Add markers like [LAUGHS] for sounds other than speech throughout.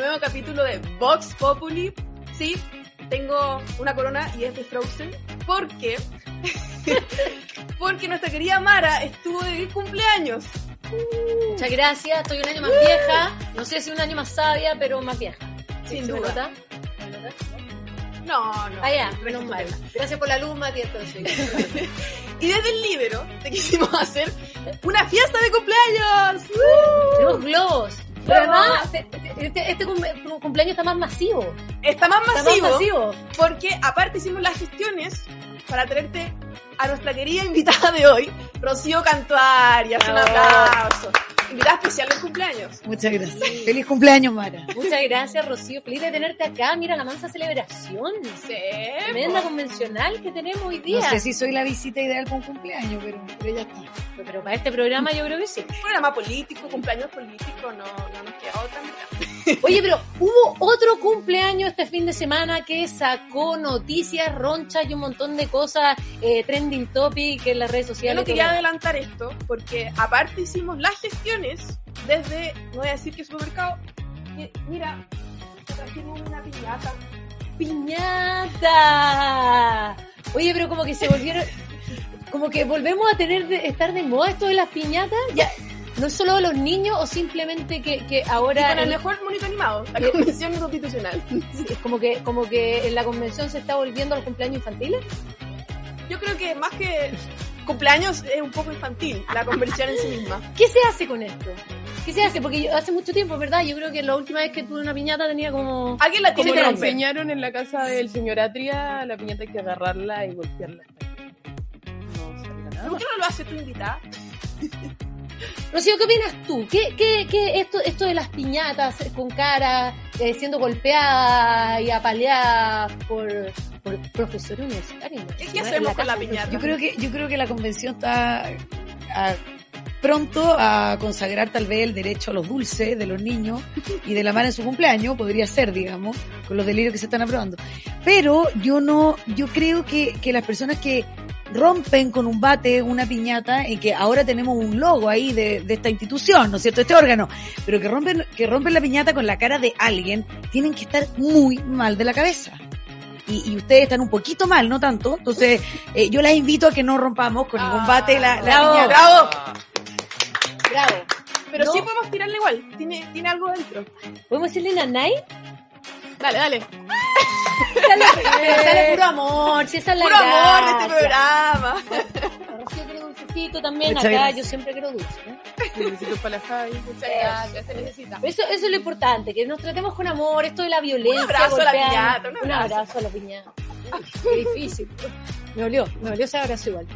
nuevo capítulo de Vox Populi. Sí, tengo una corona y es de Frozen. ¿Por qué? [LAUGHS] Porque nuestra querida Mara estuvo de cumpleaños. Muchas gracias, estoy un año más vieja. No sé si un año más sabia, pero más vieja. Sin ¿Se duda. nota? ¿Se nota? No, no. Ah, ya, no mal. Gracias por la luz, Mati, entonces. [LAUGHS] Y desde el libro te quisimos hacer una fiesta de cumpleaños. Tenemos globos. Pero además, este, este- este cum- cumpleaños está más masivo. Está más Está masivo, más masivo. porque aparte hicimos las gestiones para traerte a nuestra querida invitada de hoy, Rocío Cantuarias. Un aplauso. Invitada especial del cumpleaños. Muchas gracias. Feliz cumpleaños, Mara. Muchas gracias, Rocío. Feliz de tenerte acá. Mira la mansa celebración. Sí, Tremenda po. convencional que tenemos hoy No día. sé si soy la visita ideal para un cumpleaños, pero, pero ya está. Pero para este programa yo creo que sí. programa político, cumpleaños político, no, no nos queda otra. mira. [LAUGHS] Oye, pero hubo otro cumpleaños este fin de semana que sacó noticias, ronchas y un montón de cosas, eh, trending topic en las redes Yo sociales. no y quería todo. adelantar esto, porque aparte hicimos las desde, no voy a decir que supermercado, que, mira, trajimos una piñata. ¡Piñata! Oye, pero como que se volvieron, como que volvemos a tener de, estar de moda esto de las piñatas. Ya, no es solo los niños o simplemente que, que Y ahora con el el- mejor monito animado, la Eh, convención constitucional. es como que como que en la convención se está volviendo a los cumpleaños infantiles. Yo creo que más que cumpleaños es un poco infantil, la conversión en sí misma. ¿Qué se hace con esto? ¿Qué se hace? Porque yo, hace mucho tiempo, ¿verdad? Yo creo que la última vez que tuve una piñata tenía como... Alguien la tiene que romper. enseñaron en la casa del señor Atria, la piñata hay que agarrarla y golpearla. No salga nada. ¿Por qué no lo hace tu invitada? Rocío, ¿qué opinas tú? ¿Qué, qué, qué esto, esto de las piñatas con cara eh, siendo golpeada y apaleada por, por profesores universitarios? ¿Qué, qué hacemos con la piñata? Yo creo que, yo creo que la convención está a- pronto a consagrar tal vez el derecho a los dulces de los niños y de la Mara en su cumpleaños, podría ser, digamos, con los delirios que se están aprobando. Pero yo no, yo creo que, que las personas que rompen con un bate una piñata y que ahora tenemos un logo ahí de, de esta institución, ¿no es cierto? Este órgano, pero que rompen, que rompen la piñata con la cara de alguien, tienen que estar muy mal de la cabeza. Y, y ustedes están un poquito mal, no tanto. Entonces, eh, yo las invito a que no rompamos con ningún bate la, la bravo. piñata. ¡Bravo! Bravo. Pero No. sí podemos tirarle igual, tiene, tiene algo dentro. ¿Podemos decirle nanay? Dale, dale. [LAUGHS] Pero sale puro amor, si esa es la Puro amor de este programa. Rocío quiere dulcecito también, Muchas acá gracias. yo siempre quiero dulce. ¿no? Besitos para la Javi. Muchas gracias, se necesita. Eso, eso es lo importante, que nos tratemos con amor, esto de la violencia. Un abrazo a la piñata, un Un abrazo. abrazo a la piñata. Qué difícil. Me dolió, me dolió ese abrazo igual.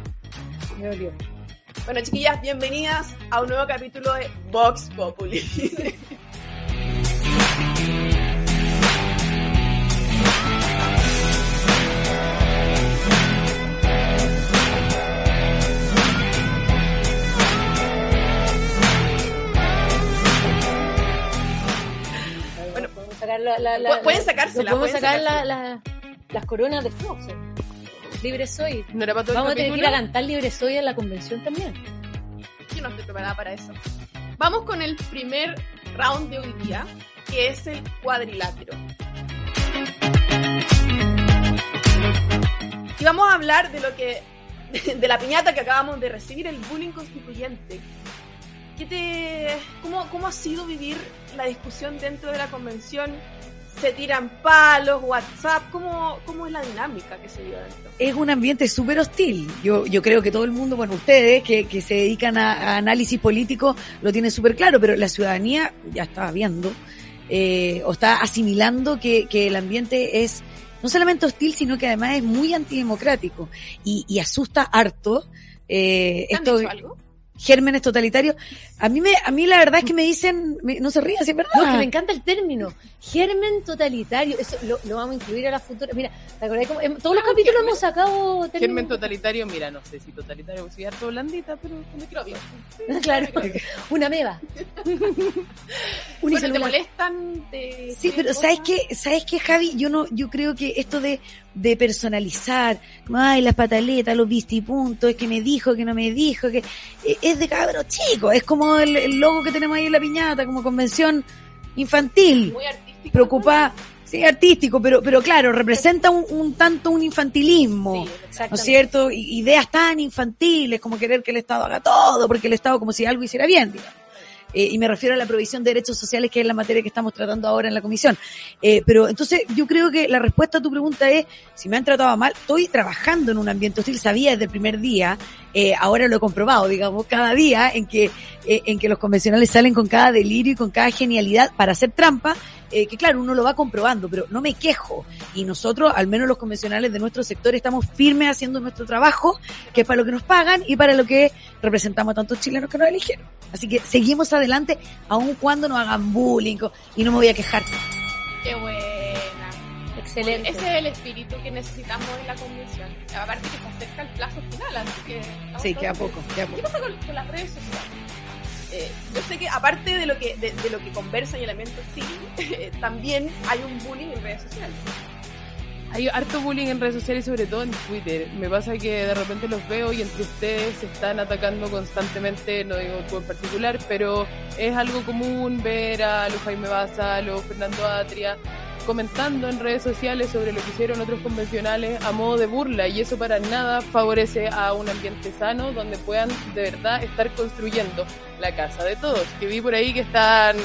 Me dolió. Bueno, chiquillas, bienvenidas a un nuevo capítulo de Vox Populi. Sacar la, la, la- Pu- pueden la- sacársela, Podemos pueden sacar la, sacársela. la- las coronas de Frozen. Libre soy. ¿No era para todo Vamos a tener que ir a cantar Libre soy en la convención también. Yo no estoy preparada para eso. Vamos con el primer round de hoy día, que es el cuadrilátero. Y vamos a hablar de lo que [LAUGHS] de la piñata que acabamos de recibir, el bullying constituyente. ¿Qué te, cómo, ¿Cómo ha sido vivir la discusión dentro de la convención? ¿Se tiran palos, WhatsApp? ¿Cómo, cómo es la dinámica que se vive dentro? Es un ambiente súper hostil. Yo, yo creo que todo el mundo, bueno, ustedes que, que se dedican a, a análisis político lo tienen súper claro, pero la ciudadanía ya está viendo eh, o está asimilando que, que el ambiente es no solamente hostil, sino que además es muy antidemocrático y, y asusta harto. Eh, ¿Te han estos dicho algo? Gérmenes totalitarios. A mí me, a mí la verdad es que me dicen, me- no se rían, si es verdad. No, que me encanta el término. Germen totalitario. Eso lo, lo vamos a incluir a la futura. Mira, ¿te acordás cómo- en todos los capítulos hemos sacado términos? Germen totalitario, mira, no sé si totalitario, soy harto blandita, pero con microbio. [LAUGHS] Claro. Una meba. [LAUGHS] Bueno, ¿te molestan? ¿Te- Sí, pero cosas? ¿sabes qué? ¿Sabes qué, Javi? Yo no, yo creo que esto de, de personalizar, ay, las pataletas, los vistipuntos, es que me dijo, que no me dijo, que eh, es de cabros chicos, es como el, el logo que tenemos ahí en la piñata, como convención infantil. Muy artístico. preocupada, sí, artístico, pero, pero claro, representa un, un tanto un infantilismo. Sí, ¿No es cierto? Ideas tan infantiles como querer que el Estado haga todo, porque el Estado como si algo hiciera bien, digamos. Eh, y me refiero a la provisión de derechos sociales, que es la materia que estamos tratando ahora en la comisión. Eh, pero entonces yo creo que la respuesta a tu pregunta es, si me han tratado mal, estoy trabajando en un ambiente hostil, sabía desde el primer día, eh, ahora lo he comprobado, digamos, cada día en que, eh, en que los convencionales salen con cada delirio y con cada genialidad para hacer trampa, eh, que claro, uno lo va comprobando, pero no me quejo. Y nosotros, al menos los convencionales de nuestro sector, estamos firmes haciendo nuestro trabajo, que es para lo que nos pagan y para lo que representamos a tantos chilenos que nos eligieron. Así que seguimos adelante, aun cuando nos hagan bullying, y no me voy a quejar. Qué buena. Excelente. Ese es el espíritu que necesitamos en la convención. Aparte que se acerca el plazo final, así que... Sí, queda poco, queda ¿Qué poco. pasa con, con las redes sociales? Eh, yo sé que aparte de lo que de, lo que conversan y elementos hostil, [LAUGHS] también hay un bullying en redes sociales. Hay harto bullying en redes sociales y sobre todo en Twitter. Me pasa que de repente los veo y entre ustedes se están atacando constantemente, no digo tú en particular, pero es algo común ver a los Jaime Baza, a los Fernando Atria comentando en redes sociales sobre lo que hicieron otros convencionales a modo de burla y eso para nada favorece a un ambiente sano donde puedan de verdad estar construyendo la casa de todos. Que vi por ahí que están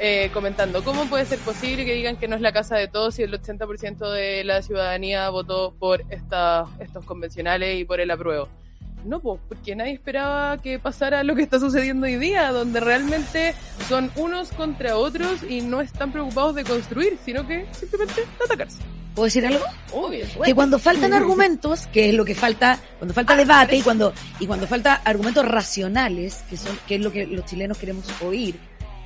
eh, comentando cómo puede ser posible que digan que no es la casa de todos si el 80% de la ciudadanía votó por esta, estos convencionales y por el apruebo. No, pues, porque nadie esperaba que pasara lo que está sucediendo hoy día, donde realmente son unos contra otros y no están preocupados de construir, sino que simplemente atacarse. ¿Puedo decir algo? Obvio. que cuando faltan argumentos, que es lo que falta, cuando falta debate y cuando y cuando falta argumentos racionales, que son que es lo que los chilenos queremos oír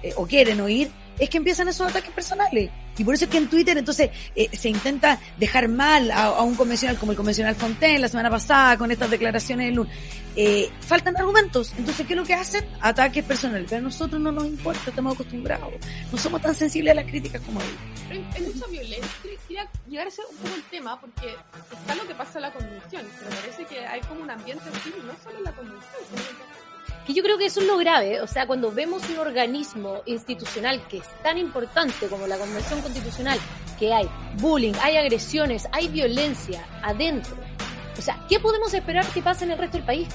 eh, o quieren oír, es que empiezan esos ataques personales. Y por eso es que en Twitter entonces eh, se intenta dejar mal a, un convencional como el convencional Fontaine la semana pasada con estas declaraciones del lunes. Eh, faltan argumentos. Entonces, ¿qué es lo que hacen? Ataques personales. Pero a nosotros no nos importa, estamos acostumbrados. No somos tan sensibles a las críticas como ellos. Pero hay mucha violencia. Quería llegar a ese un poco el tema porque está lo que pasa en la convención, pero parece que hay como un ambiente hostil, no solo en la convención, sino en Que yo creo que eso es lo grave, o sea, cuando vemos un organismo institucional que es tan importante como la Convención Constitucional, que hay bullying, hay agresiones, hay violencia adentro. O sea, ¿qué podemos esperar que pase en el resto del país?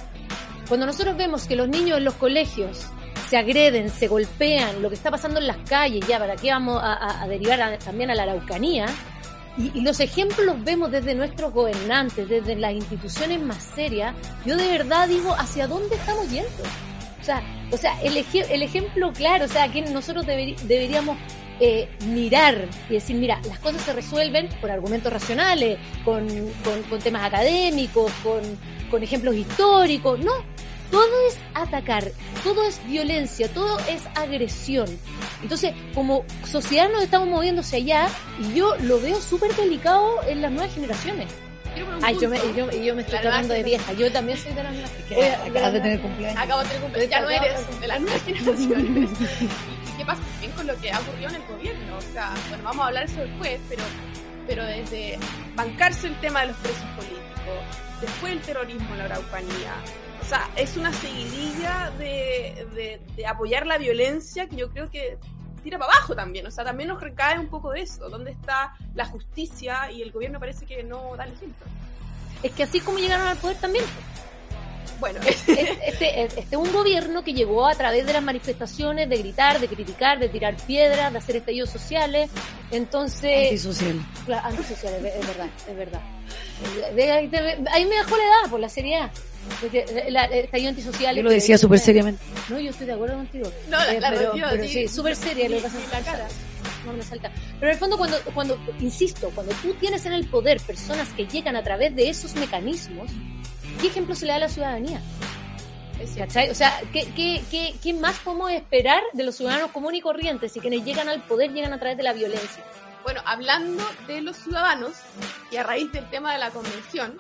Cuando nosotros vemos que los niños en los colegios se agreden, se golpean, lo que está pasando en las calles, ya, ¿para qué vamos a, derivar también a la Araucanía? Y, y los ejemplos los vemos desde nuestros gobernantes, desde las instituciones más serias. Yo de verdad digo, ¿hacia dónde estamos yendo? O sea, o sea el, eje- el ejemplo claro, o sea, que nosotros deberíamos eh, mirar y decir, mira, las cosas se resuelven por argumentos racionales, con, con- con temas académicos, con, con ejemplos históricos. No, todo es atacar, todo es violencia, todo es agresión. Entonces, como sociedad nos estamos moviendo hacia allá y yo lo veo súper delicado en las nuevas generaciones. Ay, yo me, punto. yo, yo me estoy tratando de vieja, yo también soy de la nueva. Que Oye, acabas de tener cumpleaños. Acabo de tener cumpleaños, ya no eres de las nuevas generaciones. [LAUGHS] ¿Y qué pasa también con lo que ha ocurrido en el gobierno? O sea, bueno, vamos a hablar eso después, pero, pero desde bancarse el tema de los presos políticos, después el terrorismo en la Araucanía. O sea, es una seguidilla de, de, apoyar la violencia que yo creo que tira para abajo también. O sea, también nos recae un poco de eso. ¿Dónde está la justicia? Y el gobierno parece que no da el ejemplo. Es que así como llegaron al poder también. Bueno, Es- Este este es un gobierno que llegó a través de las manifestaciones, de gritar, de criticar, de tirar piedras, de hacer estallidos sociales. Entonces, Antisocial. Claro, antisociales, es verdad, es verdad. Ve- Ahí, me dejó la edad por la seriedad. Porque la- el estallido antisocial. Yo lo decía súper seriamente. No, yo estoy de acuerdo contigo. no, la, Eh, la pero, pero sí, sí, súper seria lo que pasa la cara. No me salta. Pero en el fondo, cuando, cuando, insisto, cuando tú tienes en el poder personas que llegan a través de esos mecanismos, ¿qué ejemplo se le da a la ciudadanía? O sea, ¿qué, más podemos esperar de los ciudadanos comunes y corrientes si quienes llegan al poder llegan a través de la violencia? Bueno, hablando de los ciudadanos, y a raíz del tema de la convención,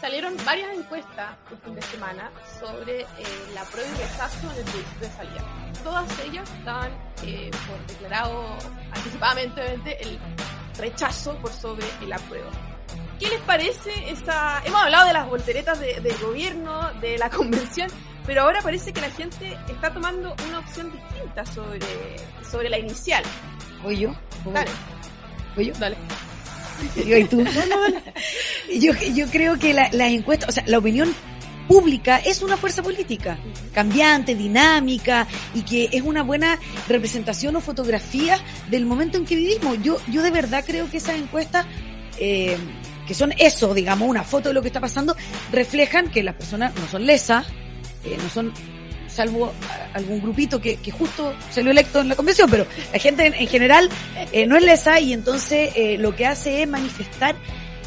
salieron varias encuestas el fin de semana sobre eh, la prueba y rechazo en el plebiscito de salida. Todas ellas estaban eh, por declarado anticipadamente el rechazo por sobre el apruebo. ¿Qué les parece esa...? Hemos hablado de las volteretas de- del gobierno, de la [LAUGHS] convención, pero ahora parece que la gente está tomando una opción distinta sobre, sobre la inicial. ¿Voy yo? Dale. ¿Voy yo? Dale. Yo, ¿y tú? [LAUGHS] yo, yo creo que la- las encuestas, o sea, la opinión pública es una fuerza política, cambiante, dinámica, y que es una buena representación o fotografía del momento en que vivimos. Yo, yo de verdad creo que esas encuestas, eh, que son eso, digamos, una foto de lo que está pasando, reflejan que las personas no son lesas, eh, no son salvo algún grupito que, que justo salió electo en la convención, pero la gente en, en general eh, no es lesa y entonces eh, lo que hace es manifestar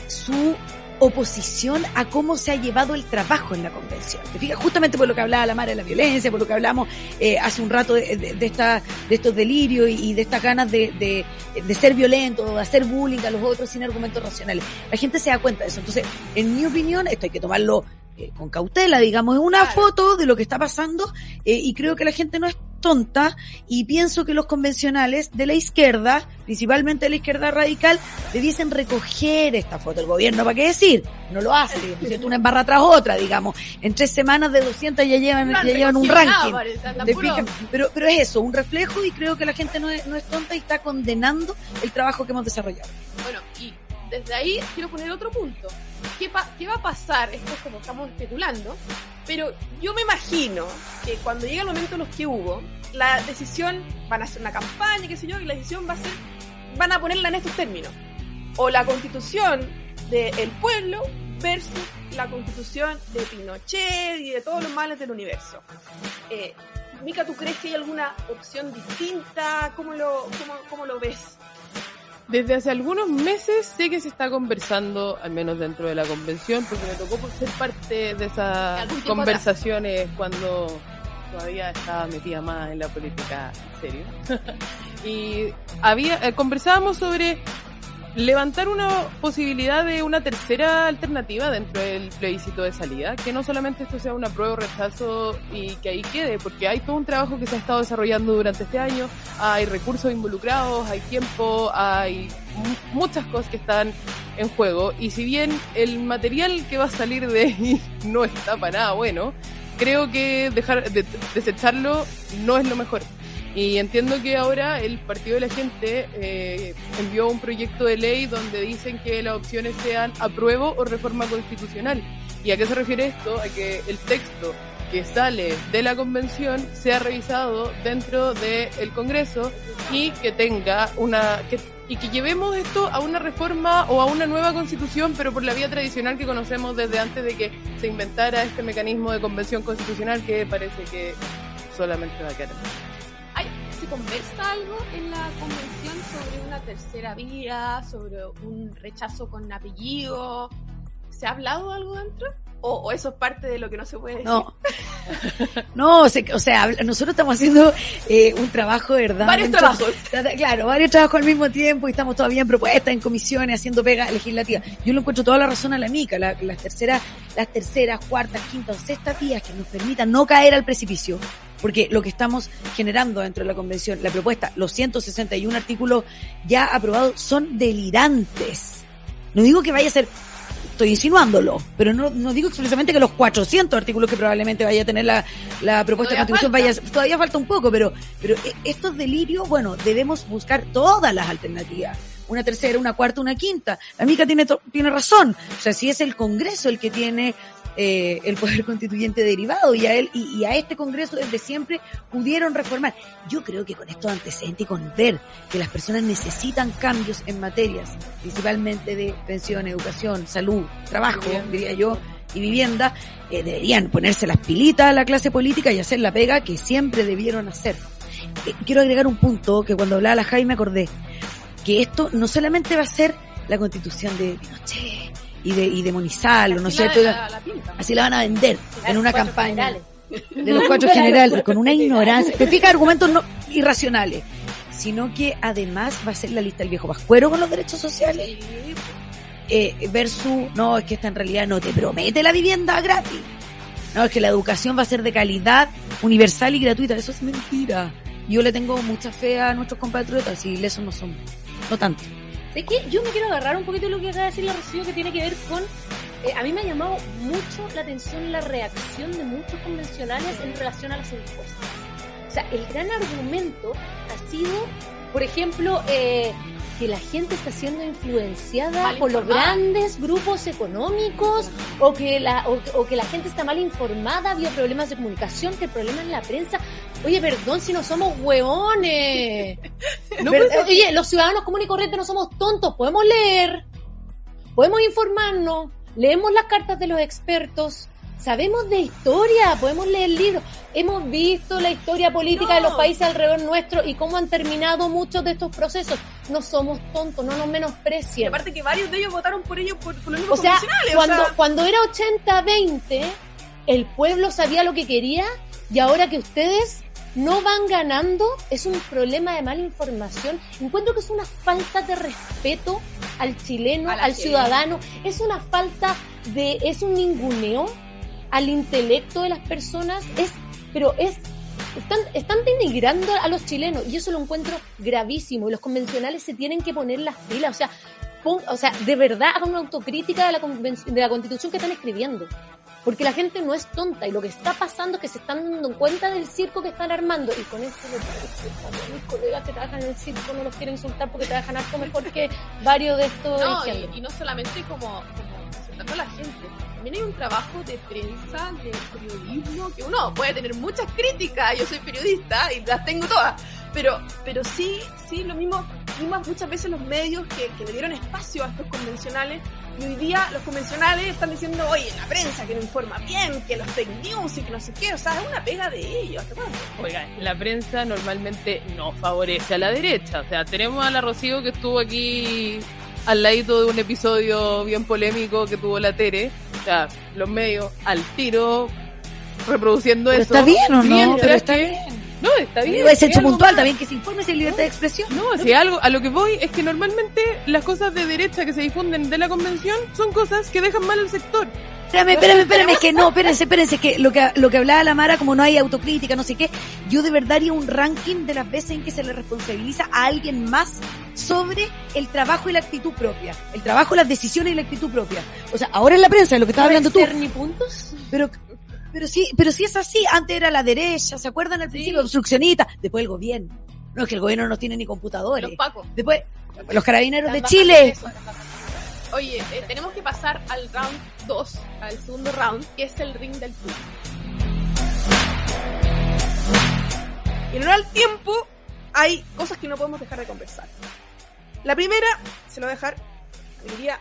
su oposición a cómo se ha llevado el trabajo en la convención. ¿Te fijas? Justamente por lo que hablaba la madre de la violencia, por lo que hablamos eh, hace un rato de, de, de esta, de estos delirios y, y de estas ganas de, de, de ser violento, de hacer bullying a los otros sin argumentos racionales. La gente se da cuenta de eso. Entonces, en mi opinión, esto hay que tomarlo eh, con cautela, digamos, es una Claro. foto de lo que está pasando eh, y creo que la gente no es tonta y pienso que los convencionales de la izquierda, principalmente de la izquierda radical, debiesen recoger esta foto. El gobierno, ¿para qué decir? No lo hace. Una en barra tras otra, digamos. En tres semanas de 200 ya llevan, ya llevan un ranking. Pero, pero es eso, un reflejo y creo que la gente no es, no es tonta y está condenando el trabajo que hemos desarrollado. Bueno, y desde ahí quiero poner otro punto. ¿Qué, pa- ¿Qué va a pasar? Esto es como estamos especulando, pero yo me imagino que cuando llegue el momento en los que hubo, la decisión, van a hacer una campaña, qué sé yo, y la decisión va a ser, van a ponerla en estos términos. O la constitución del pueblo versus la constitución de Pinochet y de todos los males del universo. Eh, Mica, ¿tú crees que hay alguna opción distinta? ¿Cómo lo, cómo, cómo lo ves? Desde hace algunos meses sé que se está conversando, al menos dentro de la convención, porque me tocó por ser parte de esas conversaciones cuando todavía estaba metida más en la política en serio. [LAUGHS] y había eh, conversábamos sobre levantar una posibilidad de una tercera alternativa dentro del plebiscito de salida, que no solamente esto sea una prueba o rechazo y que ahí quede, porque hay todo un trabajo que se ha estado desarrollando durante este año, hay recursos involucrados, hay tiempo, hay mu- muchas cosas que están en juego y si bien el material que va a salir de ahí [LAUGHS] no está para nada bueno, creo que dejar de, desecharlo no es lo mejor. Y entiendo que ahora el Partido de la Gente eh, envió un proyecto de ley donde dicen que las opciones sean apruebo o reforma constitucional. ¿Y a qué se refiere esto? A que el texto que sale de la convención sea revisado dentro del Congreso y que tenga una que, y que llevemos esto a una reforma o a una nueva constitución, pero por la vía tradicional que conocemos desde antes de que se inventara este mecanismo de convención constitucional que parece que solamente va a quedar. En- ¿Hay, ¿Se conversa algo en la convención sobre una tercera vía, sobre un rechazo con apellido? ¿Se ha hablado algo dentro? ¿O, o eso es parte de lo que no se puede decir? No. [LAUGHS] No, o sea, nosotros estamos haciendo eh, un trabajo, ¿verdad? Varios trabajos. Claro, varios trabajos al mismo tiempo y estamos todavía en propuestas, en comisiones, haciendo pega legislativa. Yo le encuentro toda la razón a la mica, la- las terceras, las terceras, cuartas, quintas o sextas vías que nos permitan no caer al precipicio. Porque lo que estamos generando dentro de la convención, la propuesta, los 161 artículos ya aprobados son delirantes. No digo que vaya a ser estoy insinuándolo, pero no, no digo expresamente que los 400 artículos que probablemente vaya a tener la, la propuesta de constitución falta. vaya, todavía falta un poco, pero, pero e- estos delirios, bueno, debemos buscar todas las alternativas. Una tercera, una cuarta, una quinta. La mica tiene, tiene razón. O sea, si es el Congreso el que tiene eh, el poder [LAUGHS] constituyente derivado y a él y, y a este Congreso desde siempre pudieron reformar. Yo creo que con estos antecedentes y con ver que las personas necesitan cambios en materias, principalmente de pensión, educación, salud, trabajo, diría yo, y vivienda, eh, deberían ponerse las pilitas a la clase política y hacer la pega que siempre debieron hacer. Eh, quiero agregar un punto que cuando hablaba la Jaime me acordé, que esto no solamente va a ser la constitución de Pinochet y de, y de Monizalo, ¿no es Así cierto? la- la pintan. Así la van a vender en una campaña generales. de los cuatro [LAUGHS] generales, con una ignorancia, te fijas argumentos no irracionales, sino que además va a ser la lista del viejo pascuero con los derechos sociales, Sí, eh, versus, no, es que esta en realidad no te promete la vivienda gratis, no, es que la educación va a ser de calidad, universal y gratuita, eso es mentira. Yo le tengo mucha fe a nuestros compatriotas y eso no son, no tanto. ¿Sabes qué? Yo me quiero agarrar un poquito de lo que acaba de decir la Rocío que tiene que ver con... eh, a mí me ha llamado mucho la atención la reacción de muchos convencionales en relación a las encuestas. O sea, el gran argumento ha sido, por ejemplo, eh, que la gente está siendo influenciada Mal por los grandes grupos económicos o que, la, o, o que la gente está mal informada, había problemas de comunicación, que el problema es la prensa. Oye, perdón si no somos hueones. [LAUGHS] No, pues, Oye, los ciudadanos comunes y corrientes no somos tontos, podemos leer, podemos informarnos, leemos las cartas de los expertos, sabemos de historia, podemos leer libros, hemos visto la historia política de los países alrededor nuestro y cómo han terminado muchos de estos procesos. No somos tontos, no nos Y menosprecien. aparte que varios de ellos votaron por ellos por, por los O sea, cuando, o sea, cuando era 80-20, el pueblo sabía lo que quería y ahora que ustedes no van ganando, es un problema de mala información. Encuentro que es una falta de respeto al chileno, al ciudadano. Es una falta de, es un ninguneo al intelecto de las personas. Es, pero es, están, están denigrando a los chilenos y eso lo encuentro gravísimo. Y los convencionales se tienen que poner las pilas. O sea, pon- o sea, de verdad hagan una autocrítica de la, de la constitución que están escribiendo. Porque la gente no es tonta y lo que está pasando es que se están dando cuenta del circo que están armando. Y con esto me parece que mis colegas que trabajan en el circo no los quiero insultar porque trabajan harto mejor que varios de estos no, dirigiendo. y, y no solamente como, como insultando a la gente, también hay un trabajo de prensa, de periodismo, que uno puede tener muchas críticas, yo soy periodista y las tengo todas, pero, pero sí, sí, lo mismo, vimos muchas veces los medios que, que le dieron espacio a estos convencionales y hoy día los convencionales están diciendo, oye, la prensa que no informa bien, que los fake news y que no sé qué, o sea, es una pega de ellos, ¿te acuerdas? Oiga, la prensa normalmente no favorece a la derecha. O sea, tenemos a la Rocío que estuvo aquí al ladito de un episodio bien polémico que tuvo la Tere. O sea, los medios al tiro reproduciendo Pero eso. está bien, ¿o no? Mientras Pero está que- bien. No, está bien. Es hecho puntual, también que se informe si hay libertad de expresión. No, si algo, a lo que voy es que normalmente las cosas de derecha que se difunden de la convención son cosas que dejan mal al sector. Espérame, espérame, espérame, es que no, espérense, espérense, que lo que, lo que hablaba la Mara, como no hay autocrítica, no sé qué, yo de verdad haría un ranking de las veces en que se le responsabiliza a alguien más sobre el trabajo y la actitud propia. El trabajo, las decisiones y la actitud propia. O sea, ahora en la prensa, de lo que estaba hablando tú, puntos? pero, pero sí, pero sí es así, antes era la derecha, ¿se acuerdan al principio? Obstruccionista, después el gobierno. No, es que el gobierno no tiene ni computadores. Los pacos. Después, los carabineros de Chile. Oye, eh, tenemos que pasar al round 2, al segundo round, que es el ring del tour. Y en al tiempo, hay cosas que no podemos dejar de conversar. La primera, se lo voy a dejar a mi querida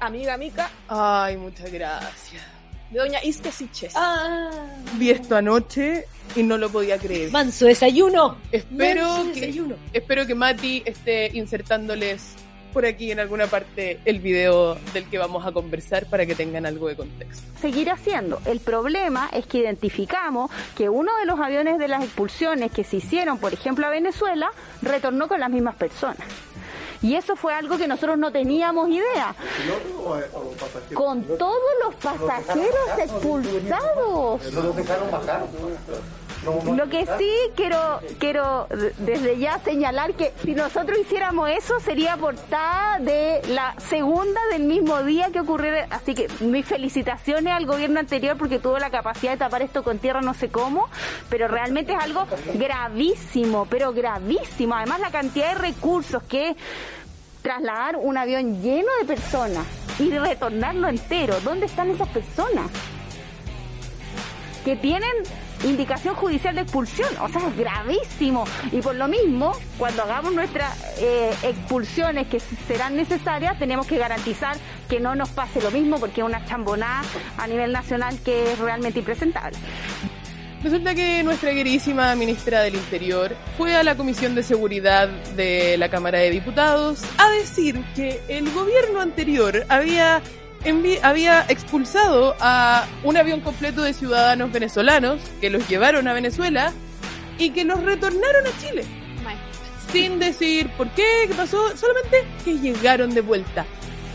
amiga Mica, Ay, muchas gracias. De doña Isque Siches. Ah, Vi esto anoche y no lo podía creer. manso desayuno. Espero Manso que, desayuno. espero que Mati esté insertándoles por aquí en alguna parte el video del que vamos a conversar para que tengan algo de contexto. seguir haciendo. El problema es que identificamos que uno de los aviones de las expulsiones que se hicieron, por ejemplo, a Venezuela, retornó con las mismas personas. Y eso fue algo que nosotros no teníamos idea. Con todos los pasajeros expulsados. Lo que sí quiero quiero desde ya señalar que si nosotros hiciéramos eso sería portada de la segunda del mismo día que ocurrió. Así que mis felicitaciones al gobierno anterior porque tuvo la capacidad de tapar esto con tierra no sé cómo, pero realmente es algo gravísimo, pero gravísimo. Además la cantidad de recursos que trasladar un avión lleno de personas y retornarlo entero. ¿Dónde están esas personas? que tienen indicación judicial de expulsión, o sea, es gravísimo. Y por lo mismo, cuando hagamos nuestras eh, expulsiones que serán necesarias, tenemos que garantizar que no nos pase lo mismo, porque es una chambonada a nivel nacional que es realmente impresentable. Resulta que nuestra queridísima ministra del Interior fue a la Comisión de Seguridad de la Cámara de Diputados a decir que el gobierno anterior había, había expulsado a un avión completo de ciudadanos venezolanos que los llevaron a Venezuela y que los retornaron a Chile. Sin decir por qué, qué pasó, solamente que llegaron de vuelta.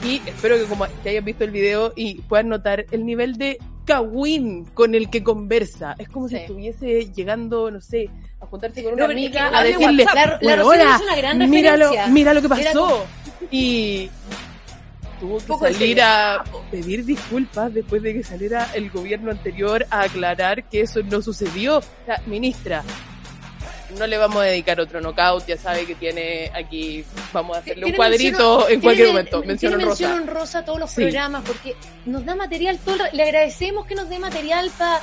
Y espero que como que hayan visto el video y puedan notar el nivel de cagüín con el que conversa. Es como si Sí. estuviese llegando, no sé, a juntarse con No, una es amiga a decirle, WhatsApp. La- la "Bueno, hola, hizo una gran míralo, mira lo que pasó. Y tuvo que poco salir a pedir disculpas después de que saliera el gobierno anterior a aclarar que eso no sucedió. O sea, ministra, no le vamos a dedicar otro knockout, ya sabe que tiene aquí, vamos a hacerle un cuadrito en cualquier tiene- momento, mención honrosa. honrosa a todos los Sí. programas porque nos da material todo le agradecemos que nos dé material para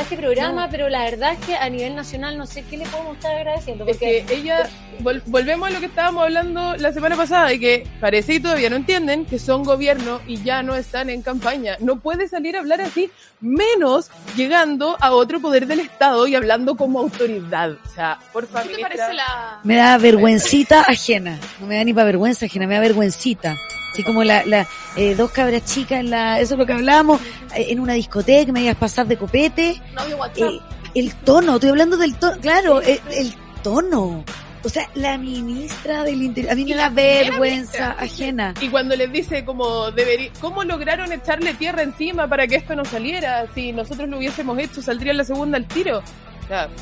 este programa No. pero la verdad es que a nivel nacional no sé qué le podemos estar agradeciendo Es porque que ella, vol- volvemos a lo que estábamos hablando la semana pasada, de que parece que todavía no entienden que son gobierno y ya no están en campaña. No puede salir a hablar así, menos llegando a otro poder del Estado y hablando como autoridad. O sea, por ¿Qué favor. te parece la... Me da vergüencita ajena. No me da ni para vergüenza ajena, me da vergüencita. Así como la, la eh, dos cabras chicas en la, eso es lo que hablábamos, eh, en una discoteca, me digas pasar de copete. No. Eh, el tono, estoy hablando del tono, claro, el, el tono. O sea, la ministra del Interior, a mí me da vergüenza ministra. ajena. Y cuando les dice como debería, ¿cómo lograron echarle tierra encima para que esto no saliera? Si nosotros lo hubiésemos hecho, saldría en la segunda al tiro.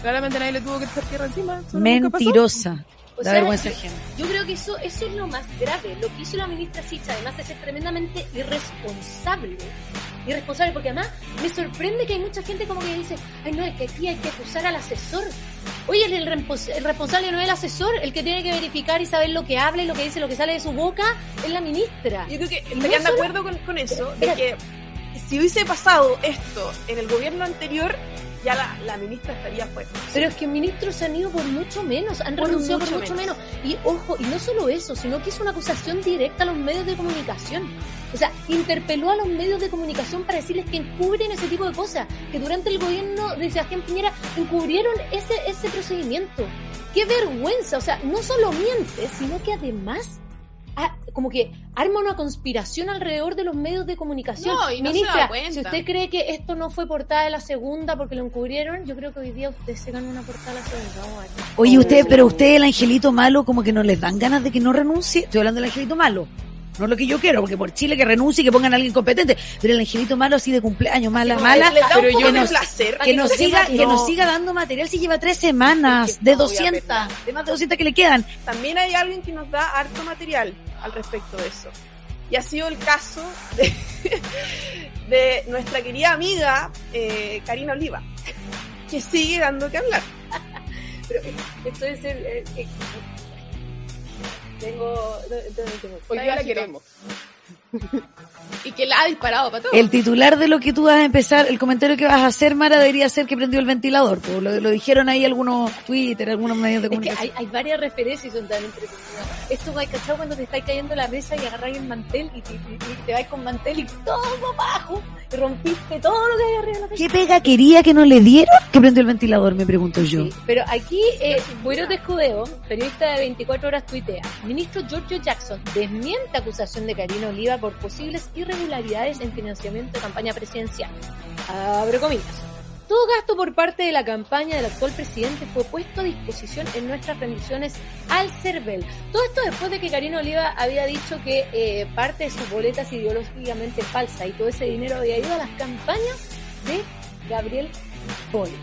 Claramente nadie le tuvo que echar tierra encima. Mentirosa. O Da sea, vergüenza ajena. yo creo que eso eso es lo más grave lo que hizo la ministra Sicha además de ser tremendamente irresponsable irresponsable porque además me sorprende que hay mucha gente como que dice ay no es que aquí hay que acusar al asesor Oye, el, el respons- el responsable no es el asesor, el que tiene que verificar y saber lo que habla y lo que dice, lo que sale de su boca, es la ministra. Yo creo que No estarían de acuerdo con, con eso, de que si hubiese pasado esto en el gobierno anterior, ya la, la ministra estaría fuera. Pero es que ministros se han ido por mucho menos, han Por renunciado por mucho mucho menos. Y ojo, y no solo eso, sino que hizo una acusación directa a los medios de comunicación. O sea, interpeló a los medios de comunicación para decirles que encubren ese tipo de cosas, que durante el gobierno de Sebastián Piñera encubrieron ese, ese procedimiento. ¡Qué vergüenza! O sea, no solo miente, sino que además ah, como que arma una conspiración alrededor de los medios de comunicación. No, y no se Ministra, da cuenta. si usted cree que esto no fue portada de la segunda porque lo encubrieron, yo creo que hoy día usted se ganó una portada de la segunda. Vamos a ver. Oye, usted, pero usted, el angelito malo, como que no les dan ganas de que no renuncie. Estoy hablando del angelito malo. No es lo que yo quiero, porque por Chile que renuncie y que pongan a alguien competente. Pero el angelito malo así de cumpleaños, mala, Como mala. les da pero un poco yo de no- placer. Que nos, que siga, no- que nos siga dando material si lleva tres semanas, Es que de no voy a 200, verla. de más de 200 que le quedan. También hay alguien que nos da harto material al respecto de eso. Y ha sido el caso de, de nuestra querida amiga eh, Karina Oliva, que sigue dando que hablar. Pero esto es el... eh, eh, tengo... tengo- Hoy día la queremos. Y que la ha disparado para todo. El titular de lo que tú vas a empezar, el comentario que vas a hacer, Mara, debería ser que prendió el ventilador. pues, lo, lo dijeron ahí algunos Twitter, algunos medios de Es que comunicación. hay, hay varias referencias y son tan entretenidas. Esto va a cachar cuando te estáis cayendo en la mesa y agarráis el mantel y te, y- y te vais con mantel y todo abajo y rompiste todo lo que hay arriba de la mesa. ¿Qué pega quería que no le dieron que prendió el ventilador? Me pregunto yo. Sí, pero aquí, eh, Buenos de Escudero, periodista de 24 horas, tuitea. Ministro Giorgio Jackson desmiente acusación de Karina Oliva por posibles irregularidades en financiamiento de campaña presidencial. Abre comillas. Todo gasto por parte de la campaña del actual presidente fue puesto a disposición en nuestras rendiciones al CERVEL. Todo esto después de que Karina Oliva había dicho que eh, parte de sus boletas ideológicamente falsa y todo ese dinero había ido a las campañas de Gabriel Boric.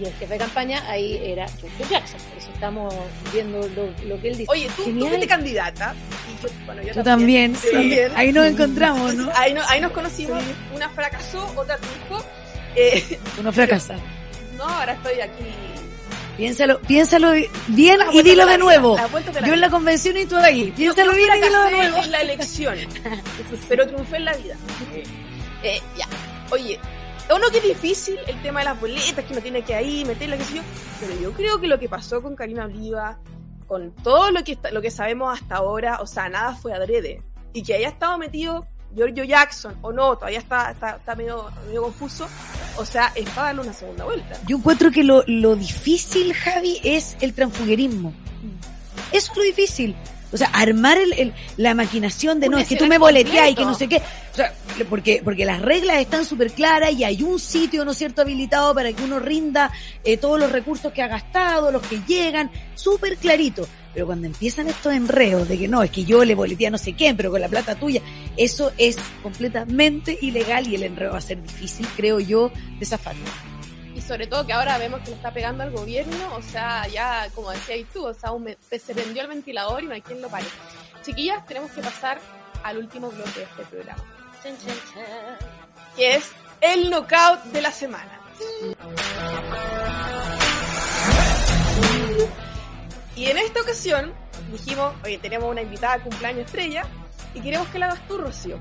Y el jefe de campaña ahí era Giorgio Jackson. Por eso estamos viendo lo, lo que él dice. Oye, tú, tú fuiste candidata. Y yo, bueno, yo Tú también, yo sí. también. Ahí nos encontramos, ¿no? Ahí, no- ahí nos conocimos. Una fracasó, otra triunfó. Eh, Uno fracasa. [LAUGHS] no, ahora estoy aquí. Piénsalo, piénsalo bien Las y vueltas dilo de nuevo. Yo en la convención y tú ahí. Piénsalo Yo bien y dilo de nuevo. en la elección, [LAUGHS] pero triunfé en la vida. Eh, ya. Oye, uno que es difícil el tema de las boletas, que uno tiene que ahí meterla, qué sé yo, pero yo creo que lo que pasó con Karina Oliva, con todo lo que, está- lo que sabemos hasta ahora, o sea, nada fue adrede. Y que haya estado metido Giorgio Jackson, o no, todavía está, está, está medio, medio confuso, o sea, es para darle una segunda vuelta. Yo encuentro que lo, lo difícil, Javi, es el transfuguerismo. Eso es lo difícil. O sea, armar el, el- la maquinación de no, es que tú me boleteas y que no sé qué. O sea, porque, porque las reglas están súper claras y hay un sitio, ¿no es cierto?, habilitado para que uno rinda eh, todos los recursos que ha gastado, los que llegan, súper clarito. Pero cuando empiezan estos enredos de que no, es que yo le boleteé a no sé quién, pero con la plata tuya, eso es completamente ilegal y el enredo va a ser difícil, creo yo, de zafarlo. Sobre todo que ahora vemos que le está pegando al gobierno, o sea, ya, como decías tú, o sea, un se prendió el ventilador y no hay quien lo pare. Chiquillas, tenemos que pasar al último bloque de este programa, que es el knockout de la semana. Y en esta ocasión dijimos, oye, tenemos una invitada a cumpleaños estrella y queremos que la hagas tú, Rocío.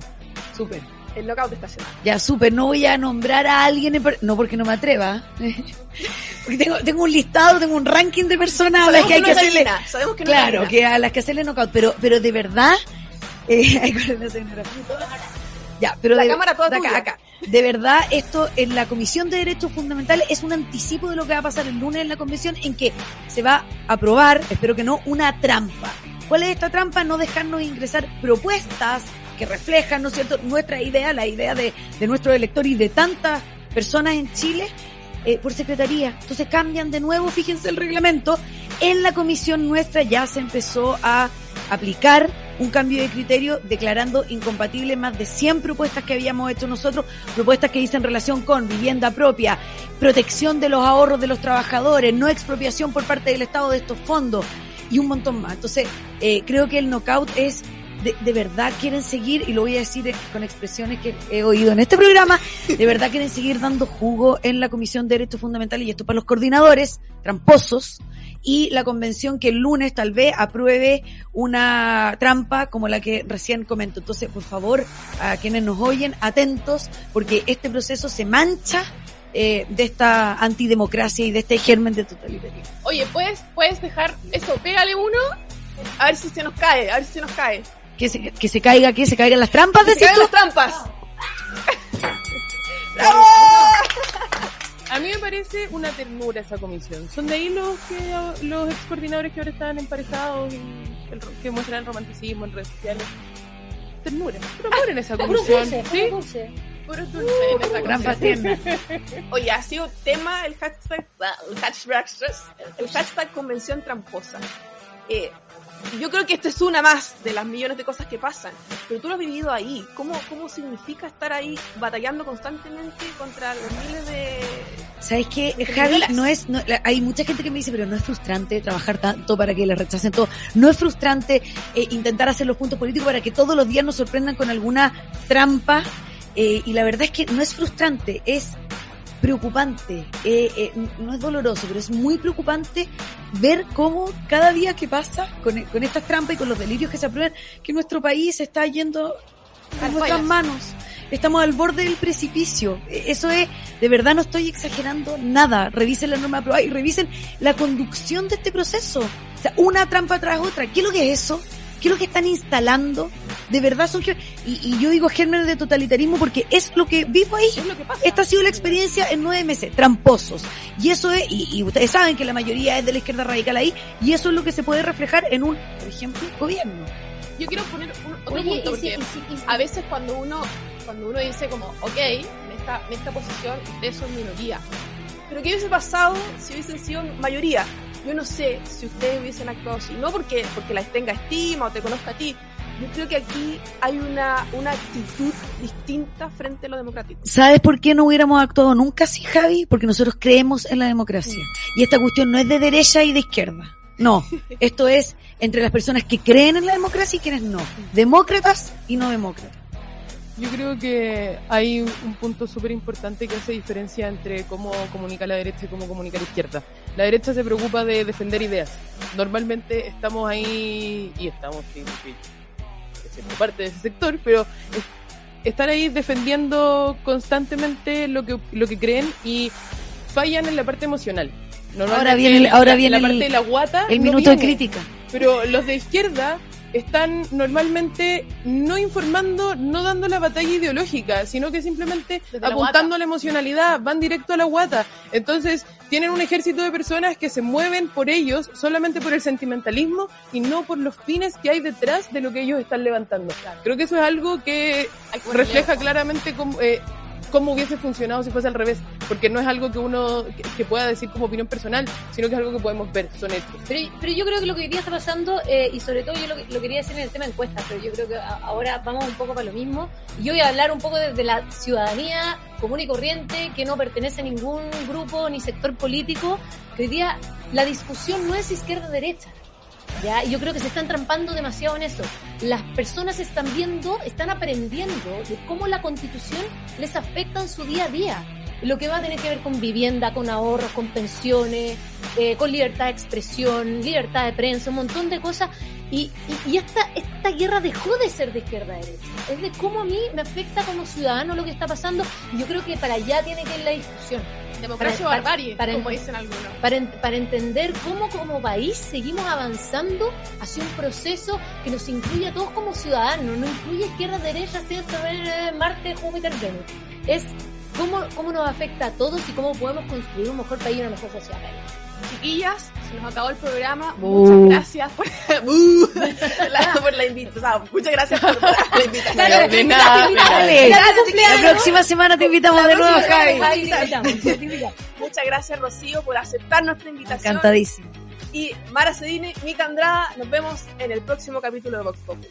Súper. El knockout estacional. Ya, súper. No voy a nombrar a alguien, en no porque no me atreva. [LAUGHS] porque tengo, tengo un listado, tengo un ranking de personas a las Sabemos que hay no que hacerle. sabemos que no Claro, que a las que hacerle knockout, pero, pero de verdad, eh, [LAUGHS] ya, pero La de, cámara toda de acá, acá. De verdad, esto en la Comisión de Derechos Fundamentales es un anticipo de lo que va a pasar el lunes en la convención, en que se va a aprobar, espero que no, una trampa. ¿Cuál es esta trampa? No dejarnos ingresar propuestas que reflejan, ¿no es cierto?, nuestra idea, la idea de, de nuestro elector y de tantas personas en Chile eh, por secretaría. Entonces cambian de nuevo, fíjense el reglamento. En la comisión nuestra ya se empezó a aplicar un cambio de criterio declarando incompatibles más de 100 propuestas que habíamos hecho nosotros, propuestas que dicen relación con vivienda propia, protección de los ahorros de los trabajadores, no expropiación por parte del Estado de estos fondos y un montón más. Entonces, eh, creo que el knockout es de, de verdad quieren seguir, y lo voy a decir con expresiones que he oído en este programa, de verdad quieren seguir dando jugo en la Comisión de Derechos Fundamentales, y esto para los coordinadores, tramposos, y la convención que el lunes tal vez apruebe una trampa como la que recién comento. Entonces, por favor, a quienes nos oyen, atentos, porque este proceso se mancha eh, de esta antidemocracia y de este germen de totalitarismo. Oye, ¿puedes, puedes dejar eso, pégale uno, a ver si se nos cae, a ver si se nos cae. Que se, que se caiga, que se caigan las trampas, tú? las trampas. [LAUGHS] A mí me parece una ternura esa comisión. Son de ahí los que los ex coordinadores que ahora están emparejados y el que muestran el romanticismo en redes sociales. Ternura. Puro amor en esa comisión. dulce, ¿Sí? puro dulce. En esa Gran comisión. paterna. [LAUGHS] Oye, ha sido tema el hashtag, el hashtag, el hashtag convención tramposa. Eh, yo creo que esta es una más de las millones de cosas que pasan, pero tú lo has vivido ahí. ¿Cómo, cómo significa estar ahí batallando constantemente contra los miles de... ¿Sabes qué, Javi? No es, no, hay mucha gente que me dice, pero no es frustrante trabajar tanto para que le rechacen todo. No es frustrante eh, intentar hacer los puntos políticos para que todos los días nos sorprendan con alguna trampa. Eh, y la verdad es que no es frustrante, es preocupante. Eh, eh, no es doloroso, pero es muy preocupante ver cómo cada día que pasa con, con estas trampas y con los delirios que se aprueban, que nuestro país está yendo a nuestras manos. Estamos al borde del precipicio. Eh, Eso es, de verdad no estoy exagerando nada. Revisen la norma aprobada y revisen la conducción de este proceso. O sea, una trampa tras otra. ¿Qué es lo que es eso? ¿Qué es lo que están instalando? De verdad son y, y yo digo gérmenes de totalitarismo porque es lo que vivo ahí. Es lo que pasa. Esta ha sido la experiencia en nueve meses, tramposos. Y eso es, y, y ustedes saben que la mayoría es de la izquierda radical ahí, y eso es lo que se puede reflejar en un, por ejemplo, gobierno. Yo quiero poner un, otro Oye, punto, porque a veces cuando uno, cuando uno dice como, ok, en esta, en esta posición ustedes son minoría, pero ¿qué hubiese pasado si hubiesen sido mayoría? Yo no sé si ustedes hubiesen actuado así, no porque, porque las tenga estima o te conozca a ti, yo creo que aquí hay una, una actitud distinta frente a lo democrático. ¿Sabes por qué no hubiéramos actuado nunca así, Javi? Porque nosotros creemos en la democracia. Y esta cuestión no es de derecha y de izquierda. No, [LAUGHS] esto es entre las personas que creen en la democracia y quienes no. Demócratas y no demócratas. Yo creo que hay un punto súper importante que hace diferencia entre cómo comunica la derecha y cómo comunica la izquierda. La derecha se preocupa de defender ideas. Normalmente estamos ahí, y estamos, sí, sí, siendo parte de ese sector, pero es- están ahí defendiendo constantemente lo que, lo que creen y fallan en la parte emocional. Ahora viene el- ahora viene la el- parte de la guata El no minuto de crítica. Pero los de izquierda están normalmente no informando, no dando la batalla ideológica, sino que simplemente Desde apuntando a la emocionalidad, van directo a la guata. Entonces, tienen un ejército de personas que se mueven por ellos solamente por el sentimentalismo y no por los fines que hay detrás de lo que ellos están levantando. Creo que eso es algo que refleja claramente cómo, eh, cómo hubiese funcionado si fuese al revés, porque no es algo que uno que, que pueda decir como opinión personal, sino que es algo que podemos ver, son hechos. Pero, pero yo creo que lo que hoy día está pasando, eh, y sobre todo yo lo, lo quería decir en el tema encuestas, pero yo creo que a- ahora vamos un poco para lo mismo. Y yo voy a hablar un poco desde la ciudadanía común y corriente, que no pertenece a ningún grupo ni sector político, que hoy día la discusión no es izquierda-derecha. ¿Ya? Yo creo que se están trampando demasiado en eso. Las personas están viendo, están aprendiendo de cómo la constitución les afecta en su día a día. lo que va a tener que ver con vivienda, con ahorros, con pensiones, eh, con libertad de expresión, libertad de prensa, un montón de cosas. Y, y, y esta, esta guerra dejó de ser de izquierda a derecha. Es de cómo a mí me afecta como ciudadano lo que está pasando. Yo creo que para allá tiene que ir la discusión. Democracia o Para- barbarie, para- como dicen algunos. Para, para entender cómo como país seguimos avanzando hacia un proceso que nos incluye a todos como ciudadanos, no incluye izquierda, derecha, centro, eh, Marte, Júpiter, Venus. Es cómo, cómo nos afecta a todos y cómo podemos construir un mejor país y una mejor sociedad. Chiquillas, se nos acabó el programa. [LAUGHS] Muchas gracias por. La- por la [LAUGHS] invitación. O muchas gracias por la invitación. De nada. Dale. La próxima semana te invitamos de nuevo, Javi. Muchas gracias, Rocío, por aceptar nuestra invitación. Encantadísimo. Y Mara Cedini, Mica Andrada, nos vemos en el próximo capítulo de Vox Populi.